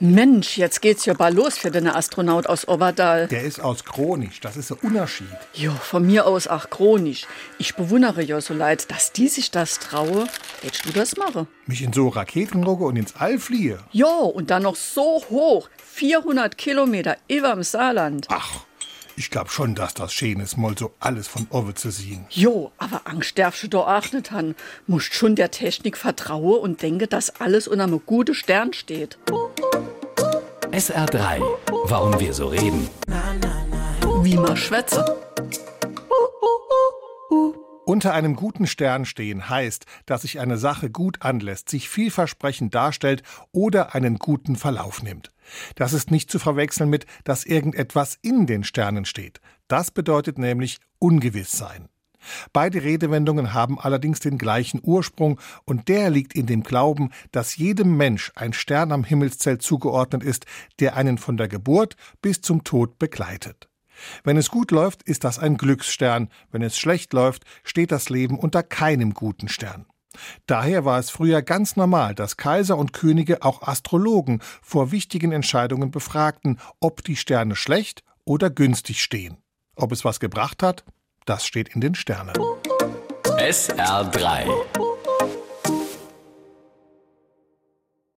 Mensch, jetzt geht's ja bald los für den Astronaut aus Overdal. Der ist aus Chronisch, das ist ein Unterschied. Jo, von mir aus auch chronisch. Ich bewundere ja so leid, dass die sich das traue. Hättest du das machen? Mich in so Raketen rocke und ins All fliehe. Jo, und dann noch so hoch. 400 Kilometer überm Saarland. Ach, ich glaub schon, dass das schön ist, mal so alles von Owe zu sehen. Jo, aber Angst darfst du doch auch nicht haben. Musst schon der Technik vertrauen und denke, dass alles unter einem guten Stern steht. SR3. Warum wir so reden. Wie man schwätze. Unter einem guten Stern stehen heißt, dass sich eine Sache gut anlässt, sich vielversprechend darstellt oder einen guten Verlauf nimmt. Das ist nicht zu verwechseln mit, dass irgendetwas in den Sternen steht. Das bedeutet nämlich Ungewisssein. Beide Redewendungen haben allerdings den gleichen Ursprung und der liegt in dem Glauben, dass jedem Mensch ein Stern am Himmelszelt zugeordnet ist, der einen von der Geburt bis zum Tod begleitet. Wenn es gut läuft, ist das ein Glücksstern, wenn es schlecht läuft, steht das Leben unter keinem guten Stern. Daher war es früher ganz normal, dass Kaiser und Könige auch Astrologen vor wichtigen Entscheidungen befragten, ob die Sterne schlecht oder günstig stehen. Ob es was gebracht hat, das steht in den Sternen. SR3.